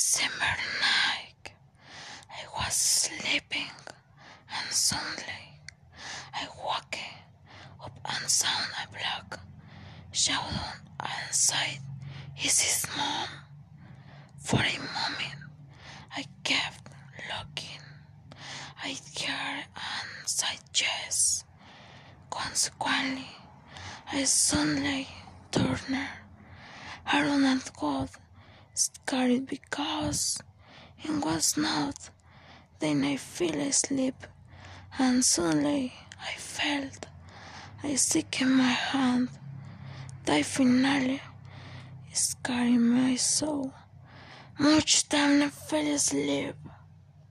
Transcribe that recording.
December night. I was sleeping and suddenly I woke up and saw a black shadow inside is his mom. For a moment I kept looking. I heard and said. Consequently, I suddenly turned around and got scared because it was not. Then I fell asleep and suddenly I felt I stick in my hand. That finally scared my soul. much time I fell asleep.